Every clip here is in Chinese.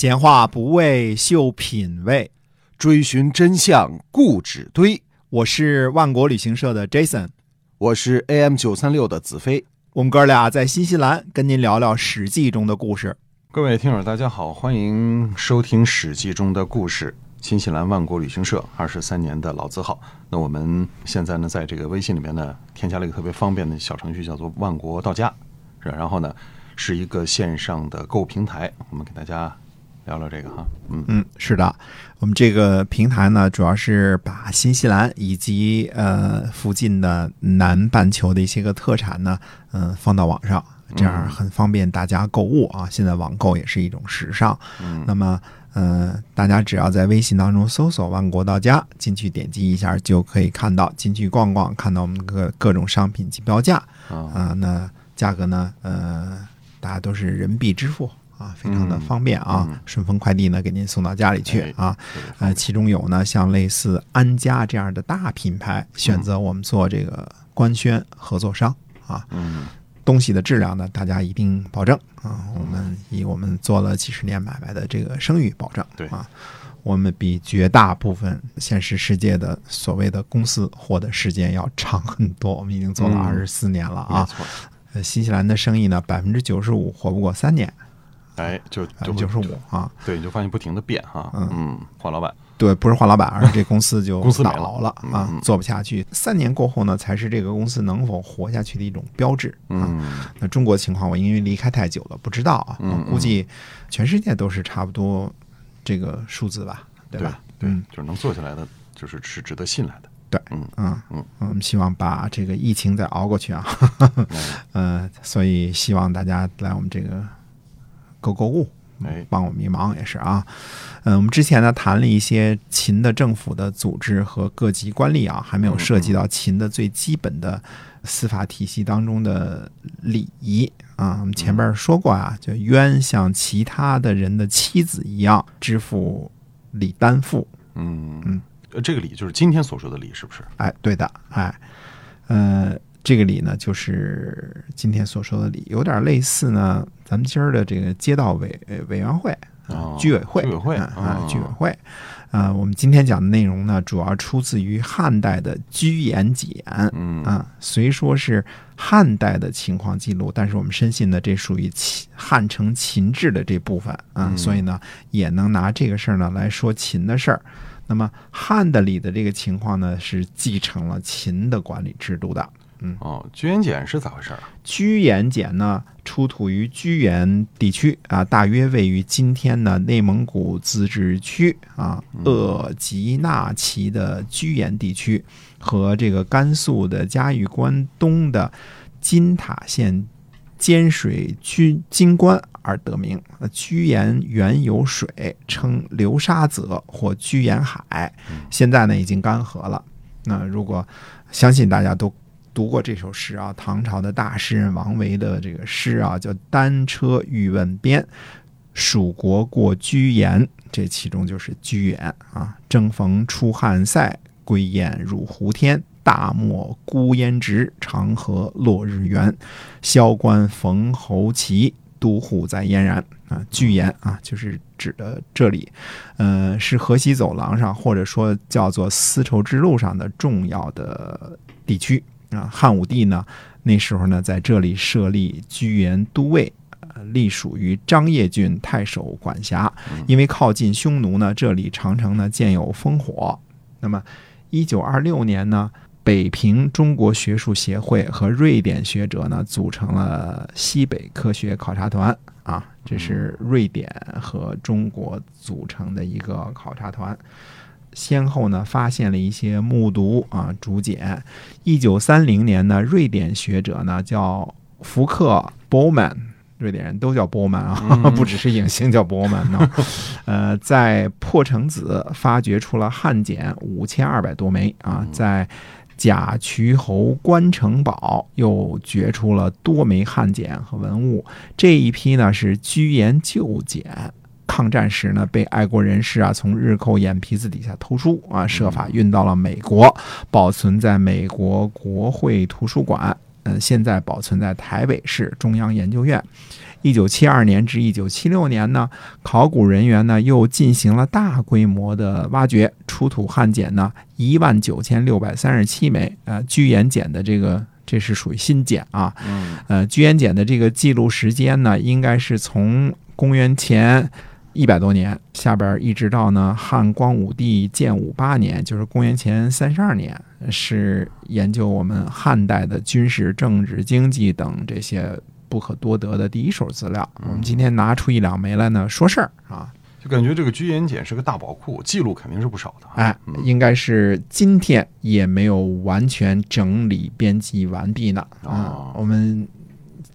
闲话不为秀品味，追寻真相固执堆。我是万国旅行社的 Jason，我是 AM 九三六的子飞。我们哥俩在新西兰跟您聊聊《史记》中的故事。各位听友，大家好，欢迎收听《史记》中的故事。新西兰万国旅行社二十三年的老字号。那我们现在呢，在这个微信里面呢，添加了一个特别方便的小程序，叫做“万国到家”。是，然后呢，是一个线上的购物平台。我们给大家聊聊这个哈。嗯嗯，是的，我们这个平台呢，主要是把新西兰以及呃附近的南半球的一些个特产呢，嗯，放到网上，这样很方便大家购物啊。现在网购也是一种时尚。嗯，那么。嗯，大家只要在微信当中搜索“万国到家”，进去点击一下就可以看到，进去逛逛，看到我们各各种商品及标价啊。那价格呢？呃，大家都是人民币支付啊，非常的方便啊。顺丰快递呢，给您送到家里去啊。呃，其中有呢，像类似安家这样的大品牌，选择我们做这个官宣合作商啊。嗯。东西的质量呢，大家一定保证啊！我们以我们做了几十年买卖的这个声誉保证，对啊，我们比绝大部分现实世界的所谓的公司活的时间要长很多。我们已经做了二十四年了啊！呃，新西兰的生意呢，百分之九十五活不过三年，哎，就就九十五啊！对，你就发现不停的变哈，嗯，换老板。对，不是换老板，而是这公司就 公司倒了啊，做不下去。三年过后呢，才是这个公司能否活下去的一种标志啊。那中国情况，我因为离开太久了，不知道啊。我估计全世界都是差不多这个数字吧，对吧？对，就是能做下来的，就是是值得信赖的。对，嗯嗯嗯，我们希望把这个疫情再熬过去啊。嗯，所以希望大家来我们这个购购物。哎，帮我们一忙也是啊，嗯，我们之前呢谈了一些秦的政府的组织和各级官吏啊，还没有涉及到秦的最基本的司法体系当中的礼仪啊。我们前边说过啊，就冤像其他的人的妻子一样支付礼担负。嗯嗯，这个礼就是今天所说的礼，是不是？哎，对的，哎，呃。这个礼呢，就是今天所说的礼，有点类似呢。咱们今儿的这个街道委委员会啊，居委会，居委会啊，居委会。啊，我们今天讲的内容呢，主要出自于汉代的《居延简》。嗯啊，虽说是汉代的情况记录，但是我们深信呢，这属于秦汉承秦制的这部分啊，所以呢，也能拿这个事儿呢来说秦的事儿。那么汉的里的这个情况呢，是继承了秦的管理制度的。嗯哦，居延简是咋回事儿？居延简呢，出土于居延地区啊，大约位于今天的内蒙古自治区啊鄂吉纳旗的居延地区和这个甘肃的嘉峪关东的金塔县尖水区金关而得名。那居延原有水，称流沙泽或居延海，现在呢已经干涸了。那如果相信大家都。读过这首诗啊，唐朝的大诗人王维的这个诗啊，叫《单车欲问边》，蜀国过居延，这其中就是居延啊。正逢出汉塞，归雁入胡天。大漠孤烟直，长河落日圆。萧关逢侯骑，都护在燕然啊。居延啊，就是指的这里，呃，是河西走廊上，或者说叫做丝绸之路上的重要的地区。啊，汉武帝呢，那时候呢，在这里设立居延都尉，呃，隶属于张掖郡太守管辖。因为靠近匈奴呢，这里常常呢建有烽火。那么，一九二六年呢，北平中国学术协会和瑞典学者呢组成了西北科学考察团。啊，这是瑞典和中国组成的一个考察团。先后呢发现了一些木牍啊竹简。一九三零年呢，瑞典学者呢叫福克波曼，瑞典人都叫波曼啊，不只是影星叫波曼呢。呃，在破城子发掘出了汉简五千二百多枚啊，在甲渠侯关城堡又掘出了多枚汉简和文物。这一批呢是居延旧简。抗战时呢，被爱国人士啊从日寇眼皮子底下偷书啊，设法运到了美国，保存在美国国会图书馆。嗯，现在保存在台北市中央研究院。一九七二年至一九七六年呢，考古人员呢又进行了大规模的挖掘，出土汉简呢一万九千六百三十七枚，呃，居延简的这个这是属于新简啊，嗯呃，居延简的这个记录时间呢，应该是从公元前一百多年下边一直到呢汉光武帝建武八年，就是公元前三十二年，是研究我们汉代的军事、政治、经济等这些不可多得的第一手资料。我们今天拿出一两枚来呢说事儿啊，就感觉这个居延简是个大宝库，记录肯定是不少的啊。哎，应该是今天也没有完全整理编辑完毕呢啊哦。我们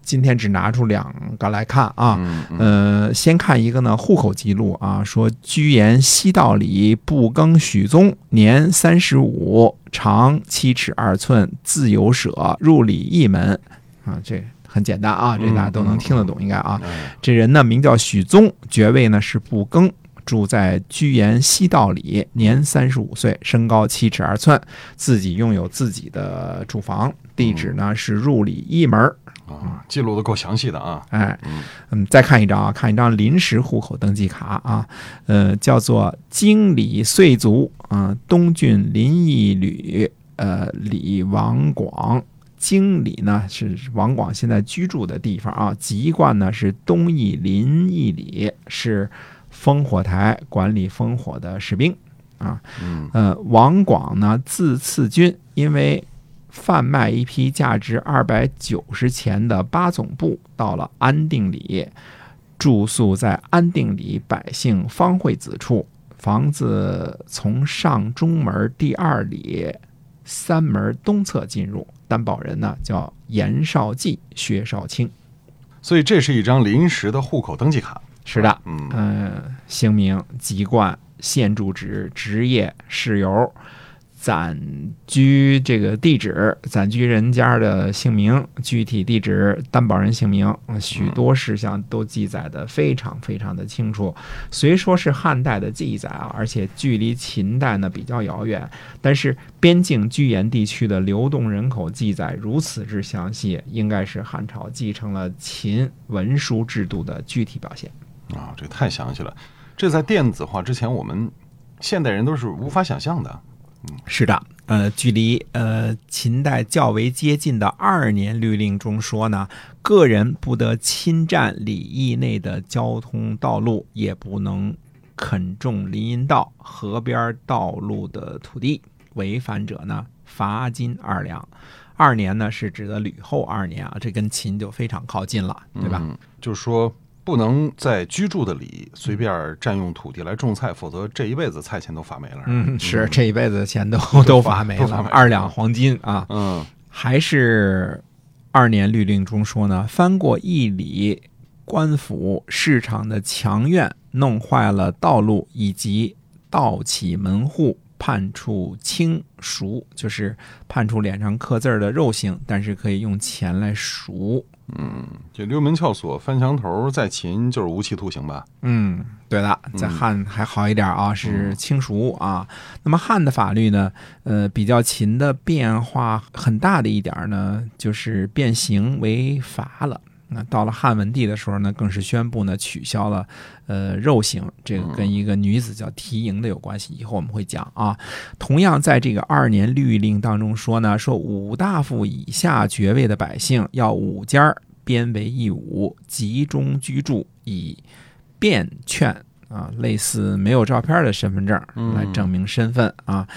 今天只拿出两个来看啊。嗯先看一个呢，户口记录啊，说居延西道里不更许宗，年三十五，长七尺二寸，自由舍，入里一门啊，这很简单啊，这大家都能听得懂，应该啊。哎这人呢名叫许宗，爵位呢是不更，住在居延西道里，年三十五岁，身高七尺二寸，自己拥有自己的住房，地址呢是入里一门儿。啊，记录的够详细的啊。哎嗯，嗯，再看一张啊，看一张临时户口登记卡啊，呃，叫做京里岁族啊、东郡临邑吕，呃，李王广。京里呢是王广现在居住的地方啊，籍贯呢是东邑临邑里，是烽火台管理烽火的士兵啊。嗯呃，王广呢字次君，因为贩卖一批价值二百九十钱的八总布到了安定里，住宿在安定里百姓方惠子处，房子从上中门第二里三门东侧进入，担保人呢叫严少济、薛少卿。所以这是一张临时的户口登记卡。是的，嗯呃，姓名、籍贯、现住址、职业、事由、暂居这个地址、暂居人家的姓名、具体地址、担保人姓名，呃许多事项都记载的非常非常的清楚。虽说是汉代的记载啊，而且距离秦代呢比较遥远，但是边境居延地区的流动人口记载如此之详细，应该是汉朝继承了秦文书制度的具体表现。啊，这太详细了。这在电子化之前，我们现代人都是无法想象的。嗯是的，呃，距离呃秦代较为接近的二年律令中说呢，个人不得侵占礼义内的交通道路，也不能垦种林荫道、河边道路的土地，违反者呢罚金二两。二年呢是指的吕后二年啊，这跟秦就非常靠近了，对吧？嗯，就是说不能在居住的里随便占用土地来种菜，否则这一辈子菜钱都发没了。嗯，是这一辈子的钱都都发没了，二两黄金啊。嗯还是二年律令中说呢，翻过一里官府市场的墙院，弄坏了道路以及盗起门户，判处轻赎，就是判处脸上刻字儿的肉刑，但是可以用钱来赎。嗯，这溜门撬锁、翻墙头，在秦就是无期徒刑吧？嗯，对的，在汉还好一点啊，是轻赎啊。那么汉的法律呢，呃，比较秦的变化很大的一点呢，就是变刑为罚了。那到了汉文帝的时候呢，更是宣布呢取消了呃肉刑，这个跟一个女子叫缇萦的有关系，以后我们会讲啊。同样在这个二年律令当中说呢，说五大夫以下爵位的百姓要五家儿编为一伍，集中居住，以便劝啊，类似没有照片的身份证嗯来证明身份啊，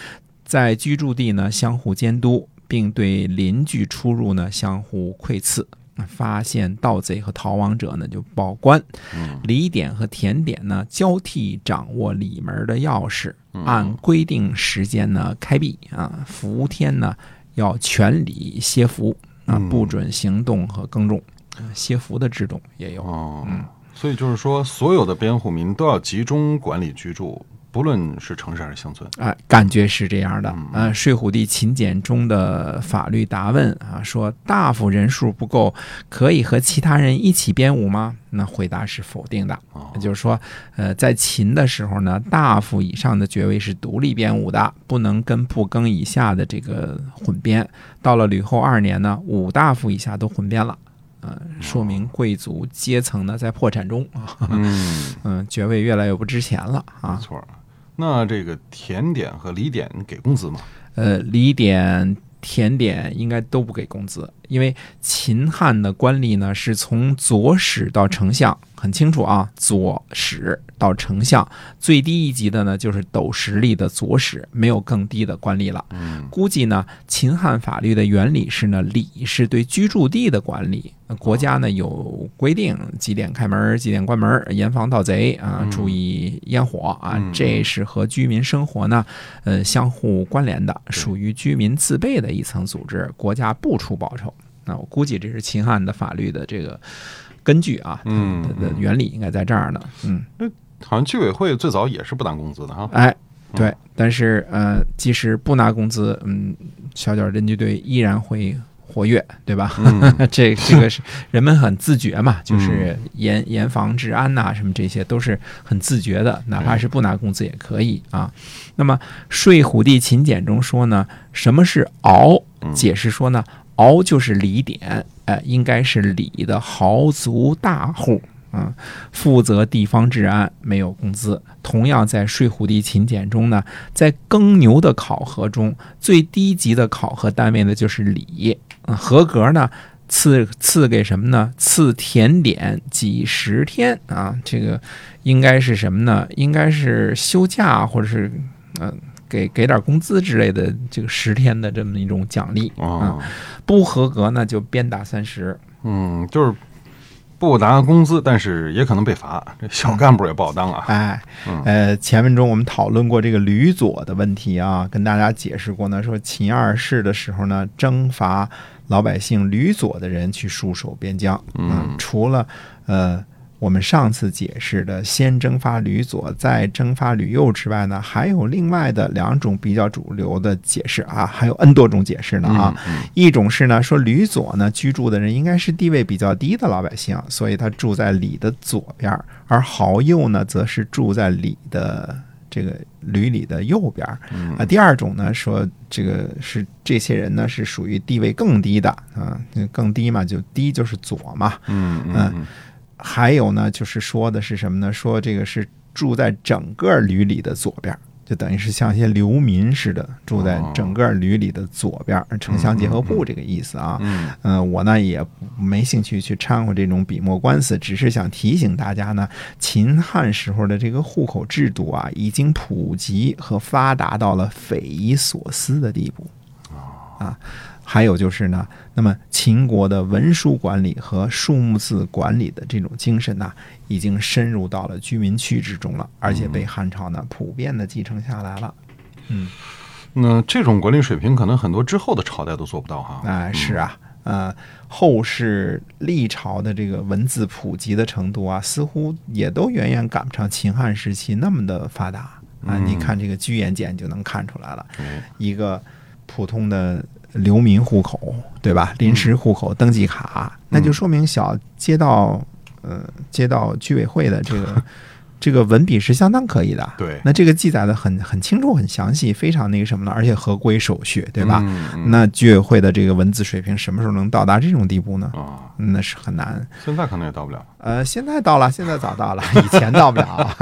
在居住地呢相互监督，并对邻居出入呢相互窥伺。发现盗贼和逃亡者呢，就报官。嗯礼典和田典呢，交替掌握里门的钥匙，嗯按规定时间呢开闭啊。伏天呢要全里歇伏啊嗯，不准行动和耕种。啊歇伏的制度也有。嗯，所以就是说，所有的边户民都要集中管理居住，不论是城市还是乡村。啊、感觉是这样的。嗯呃，《睡虎地秦简》中的法律答问啊，说大夫人数不够，可以和其他人一起编舞吗？那回答是否定的。哦也就是说，呃，在秦的时候呢，大夫以上的爵位是独立编舞的，不能跟部更以下的这个混编。到了吕后二年呢，五大夫以下都混编了。呃，说明贵族阶层呢在破产中啊，嗯，嗯，爵位越来越不值钱了啊没。错。那这个甜点和礼点给工资吗？呃，礼点、甜点应该都不给工资，因为秦汉的官吏呢是从左使到丞相，很清楚啊，左使到丞相，最低一级的呢就是斗实吏的左史，没有更低的官吏了。嗯估计呢，秦汉法律的原理是呢，礼是对居住地的管理，呃国家呢有规定几点开门，几点关门，严防盗贼啊，嗯注意烟火啊嗯，这是和居民生活呢，呃，相互关联的，属于居民自备的一层组织，国家不出报酬。那我估计这是秦汉的法律的这个根据啊，嗯它的原理应该在这儿呢，嗯。好像居委会最早也是不拿工资的哈。哎，对，但是呃，即使不拿工资，嗯，小脚侦缉队依然会活跃，对吧？嗯 这这个是人们很自觉嘛，就是严严防治安呐、什么这些都是很自觉的，哪怕是不拿工资也可以啊。那么《睡虎地秦简》中说呢，什么是敖？解释说呢，敖就是礼典，呃，应该是礼的豪族大户。嗯，负责地方治安，没有工资。同样，在《睡虎地秦简》中呢，在耕牛的考核中，最低级的考核单位呢就是礼，啊，合格呢赐赐给什么呢？赐甜点几十天啊，这个应该是什么呢？应该是休假或者是嗯、给给点工资之类的，这个十天的这么一种奖励。啊，不合格呢就鞭打三十。嗯，就是不拿工资，但是也可能被罚。这小干部也不好当啊。哎嗯，呃，前文中我们讨论过这个吕左的问题啊，跟大家解释过呢，说秦二世的时候呢，征伐老百姓吕左的人去戍守边疆。嗯除了呃我们上次解释的先蒸发吕左，再蒸发吕右之外呢，还有另外的两种比较主流的解释啊，还有 N 多种解释呢啊。嗯一种是呢，说吕左呢居住的人应该是地位比较低的老百姓，所以他住在里的左边，而豪右呢则是住在里的这个吕里的右边啊，第二种呢说这个是这些人呢是属于地位更低的啊，更低嘛，就低就是左嘛。嗯嗯嗯还有呢，就是说的是什么呢？说这个是住在整个吕里的左边，就等于是像一些流民似的，住在整个吕里的左边儿，城乡结合部这个意思啊。嗯嗯、我呢也没兴趣去掺和这种笔墨官司，只是想提醒大家呢，秦汉时候的这个户口制度啊，已经普及和发达到了匪夷所思的地步。啊，还有就是呢，那么秦国的文书管理和数目字管理的这种精神呢，已经深入到了居民区之中了，而且被汉朝呢普遍的继承下来了。嗯，那这种管理水平，可能很多之后的朝代都做不到哈。哎、是啊，呃，后世历朝的这个文字普及的程度啊，似乎也都远远赶不上秦汉时期那么的发达啊。你看这个居延简就能看出来了，哎一个普通的流民户口，对吧？临时户口登记卡，那就说明小街道，呃，街道居委会的这个这个文笔是相当可以的。对那这个记载的很很清楚、很详细，非常那个什么了，而且合规手续，对吧？嗯嗯那居委会的这个文字水平什么时候能到达这种地步呢？啊，那是很难。现在可能也到不了。呃，现在到了，现在早到了，以前到不了。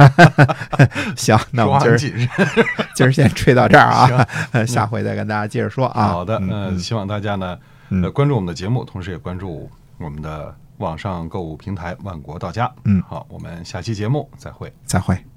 行，那我们今儿 今儿先吹到这儿啊，呃下回再跟大家接着说啊。好的，嗯那希望大家呢，嗯呃，关注我们的节目，同时也关注我们的网上购物平台万国到家。嗯好，我们下期节目再会。再会。